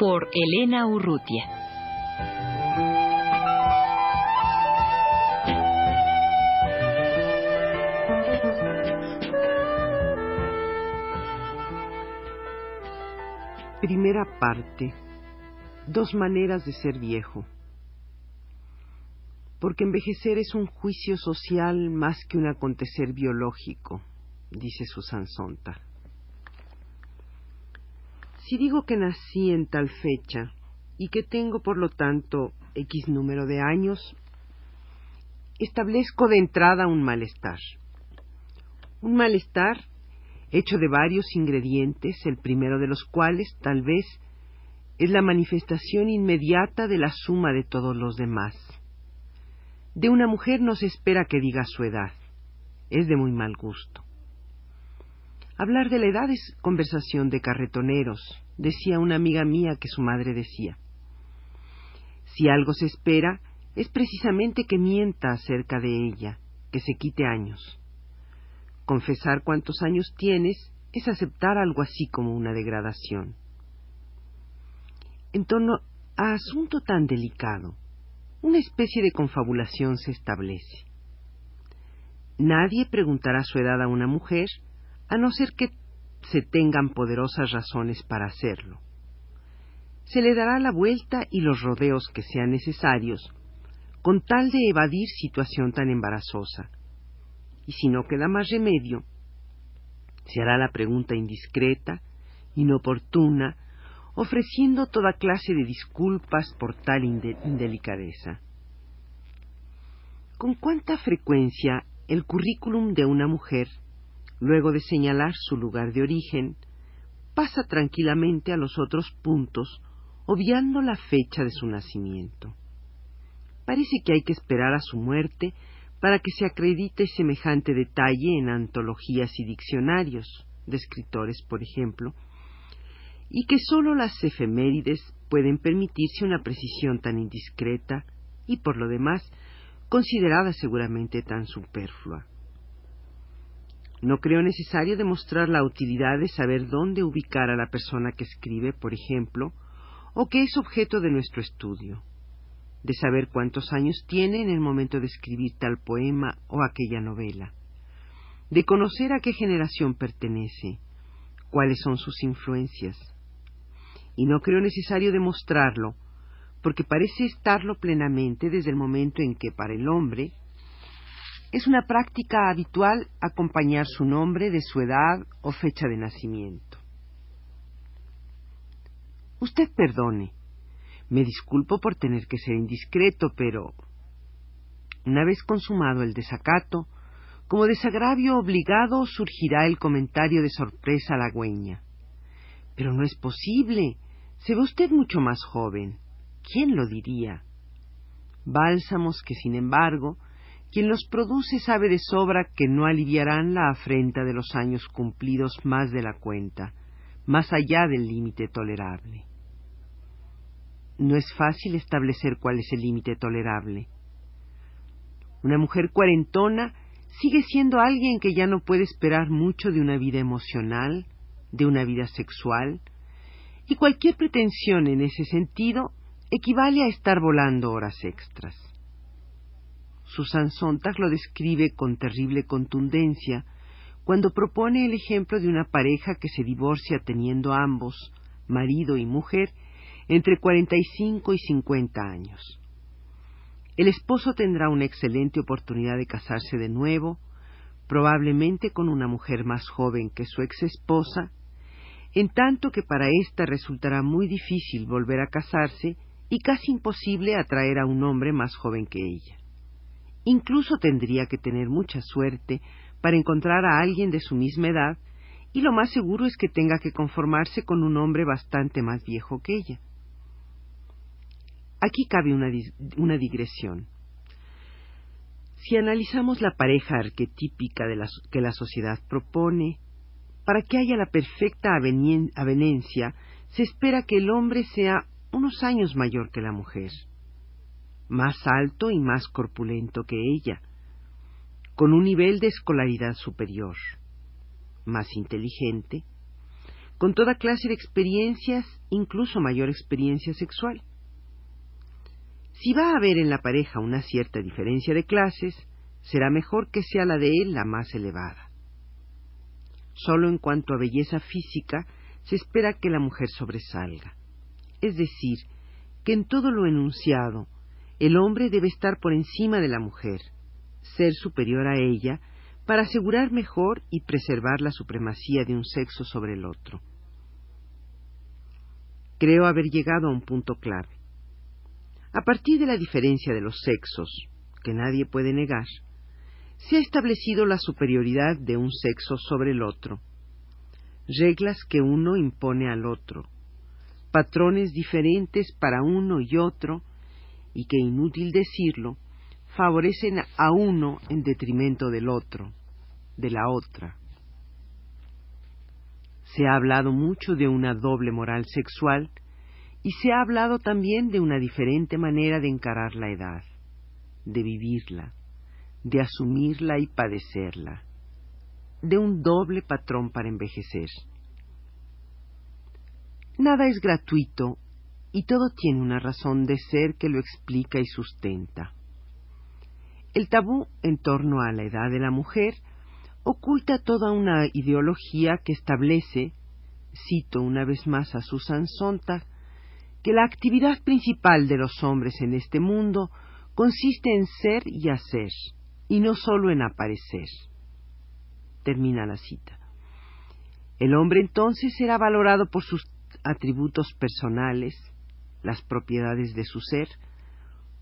Por Elena Urrutia. Primera parte. Dos maneras de ser viejo porque envejecer es un juicio social más que un acontecer biológico, dice Susan Sontag. Si digo que nací en tal fecha y que tengo, por lo tanto, X número de años, establezco de entrada un malestar. Un malestar hecho de varios ingredientes, el primero de los cuales, tal vez, es la manifestación inmediata de la suma de todos los demás de una mujer no se espera que diga su edad. Es de muy mal gusto. Hablar de la edad es conversación de carretoneros, decía una amiga mía que su madre decía. Si algo se espera, es precisamente que mienta acerca de ella, que se quite años. Confesar cuántos años tienes es aceptar algo así como una degradación. En torno a asunto tan delicado, una especie de confabulación se establece. Nadie preguntará su edad a una mujer a no ser que se tengan poderosas razones para hacerlo. Se le dará la vuelta y los rodeos que sean necesarios, con tal de evadir situación tan embarazosa. Y si no queda más remedio, se hará la pregunta indiscreta, inoportuna, ofreciendo toda clase de disculpas por tal indelicadeza. ¿Con cuánta frecuencia el currículum de una mujer, luego de señalar su lugar de origen, pasa tranquilamente a los otros puntos, obviando la fecha de su nacimiento? Parece que hay que esperar a su muerte para que se acredite semejante detalle en antologías y diccionarios de escritores, por ejemplo, y que sólo las efemérides pueden permitirse una precisión tan indiscreta y, por lo demás, considerada seguramente tan superflua. No creo necesario demostrar la utilidad de saber dónde ubicar a la persona que escribe, por ejemplo, o que es objeto de nuestro estudio, de saber cuántos años tiene en el momento de escribir tal poema o aquella novela, de conocer a qué generación pertenece, cuáles son sus influencias, y no creo necesario demostrarlo, porque parece estarlo plenamente desde el momento en que para el hombre es una práctica habitual acompañar su nombre de su edad o fecha de nacimiento. Usted perdone, me disculpo por tener que ser indiscreto, pero una vez consumado el desacato, como desagravio obligado surgirá el comentario de sorpresa halagüeña. Pero no es posible. Se ve usted mucho más joven. ¿Quién lo diría? Bálsamos que, sin embargo, quien los produce sabe de sobra que no aliviarán la afrenta de los años cumplidos más de la cuenta, más allá del límite tolerable. No es fácil establecer cuál es el límite tolerable. Una mujer cuarentona sigue siendo alguien que ya no puede esperar mucho de una vida emocional, de una vida sexual, y cualquier pretensión en ese sentido equivale a estar volando horas extras. Susan Sontag lo describe con terrible contundencia cuando propone el ejemplo de una pareja que se divorcia teniendo ambos, marido y mujer, entre 45 y 50 años. El esposo tendrá una excelente oportunidad de casarse de nuevo, probablemente con una mujer más joven que su ex esposa en tanto que para ésta resultará muy difícil volver a casarse y casi imposible atraer a un hombre más joven que ella. Incluso tendría que tener mucha suerte para encontrar a alguien de su misma edad y lo más seguro es que tenga que conformarse con un hombre bastante más viejo que ella. Aquí cabe una, digresión. Si analizamos la pareja arquetípica que la sociedad propone, para que haya la perfecta avenencia, se espera que el hombre sea unos años mayor que la mujer, más alto y más corpulento que ella, con un nivel de escolaridad superior, más inteligente, con toda clase de experiencias, incluso mayor experiencia sexual. Si va a haber en la pareja una cierta diferencia de clases, será mejor que sea la de él la más elevada. Solo en cuanto a belleza física se espera que la mujer sobresalga. Es decir, que en todo lo enunciado, el hombre debe estar por encima de la mujer, ser superior a ella, para asegurar mejor y preservar la supremacía de un sexo sobre el otro. Creo haber llegado a un punto clave. A partir de la diferencia de los sexos, que nadie puede negar, se ha establecido la superioridad de un sexo sobre el otro, reglas que uno impone al otro, patrones diferentes para uno y otro, y que, inútil decirlo, favorecen a uno en detrimento del otro, de la otra. Se ha hablado mucho de una doble moral sexual y se ha hablado también de una diferente manera de encarar la edad, de vivirla, de asumirla y padecerla, de un doble patrón para envejecer. Nada es gratuito y todo tiene una razón de ser que lo explica y sustenta. El tabú en torno a la edad de la mujer oculta toda una ideología que establece, cito una vez más a Susan Sontag, que la actividad principal de los hombres en este mundo consiste en ser y hacer, y no sólo en aparecer. Termina la cita. El hombre entonces será valorado por sus atributos personales, las propiedades de su ser,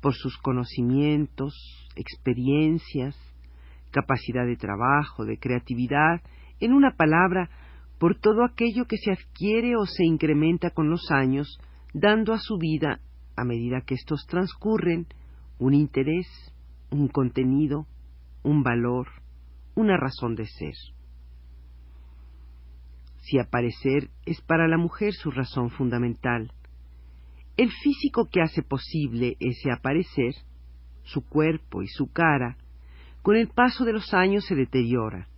por sus conocimientos, experiencias, capacidad de trabajo, de creatividad, en una palabra, por todo aquello que se adquiere o se incrementa con los años, dando a su vida, a medida que estos transcurren, un interés, un contenido, un valor, una razón de ser. Si aparecer es para la mujer su razón fundamental, el físico que hace posible ese aparecer, su cuerpo y su cara, con el paso de los años se deteriora,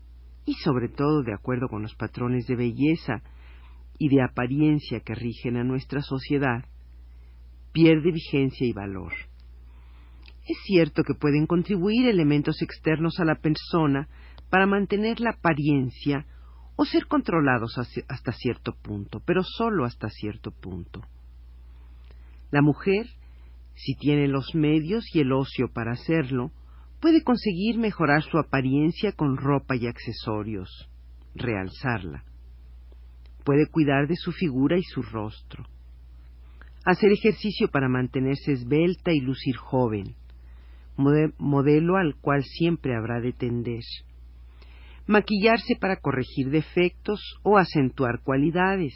y sobre todo de acuerdo con los patrones de belleza y de apariencia que rigen a nuestra sociedad, pierde vigencia y valor. Es cierto que pueden contribuir elementos externos a la persona para mantener la apariencia o ser controlados hasta cierto punto, pero solo hasta cierto punto. La mujer, si tiene los medios y el ocio para hacerlo, puede conseguir mejorar su apariencia con ropa y accesorios, realzarla. Puede cuidar de su figura y su rostro, hacer ejercicio para mantenerse esbelta y lucir joven, modelo al cual siempre habrá de tender, maquillarse para corregir defectos o acentuar cualidades,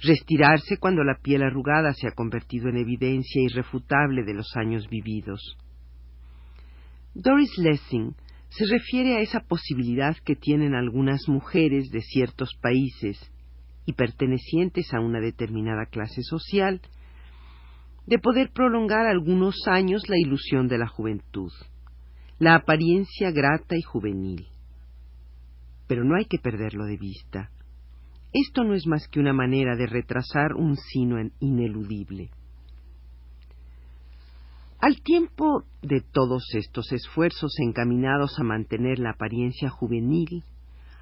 restirarse cuando la piel arrugada se ha convertido en evidencia irrefutable de los años vividos. Doris Lessing se refiere a esa posibilidad que tienen algunas mujeres de ciertos países y pertenecientes a una determinada clase social, de poder prolongar algunos años la ilusión de la juventud, la apariencia grata y juvenil. Pero no hay que perderlo de vista. Esto no es más que una manera de retrasar un sino ineludible. Al tiempo de todos estos esfuerzos encaminados a mantener la apariencia juvenil,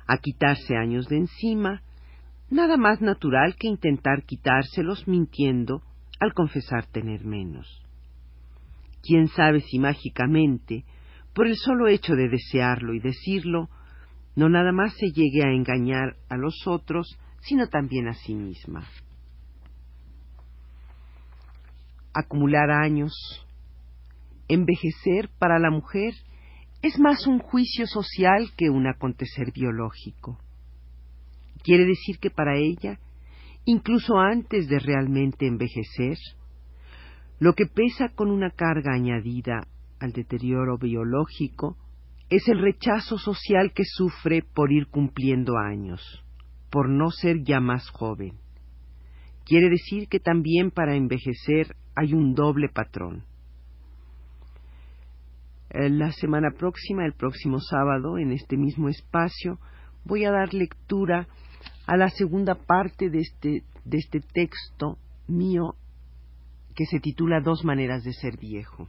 a quitarse años de encima, nada más natural que intentar quitárselos mintiendo al confesar tener menos. Quién sabe si mágicamente, por el solo hecho de desearlo y decirlo, no nada más se llegue a engañar a los otros, sino también a sí misma. Acumular años, envejecer para la mujer es más un juicio social que un acontecer biológico Quiere decir que para ella, incluso antes de realmente envejecer, lo que pesa con una carga añadida al deterioro biológico es el rechazo social que sufre por ir cumpliendo años, por no ser ya más joven. Quiere decir que también para envejecer hay un doble patrón. Eh, la semana próxima, el próximo sábado, en este mismo espacio, voy a dar lectura a la segunda parte de este, de este texto mío que se titula Dos maneras de ser viejo.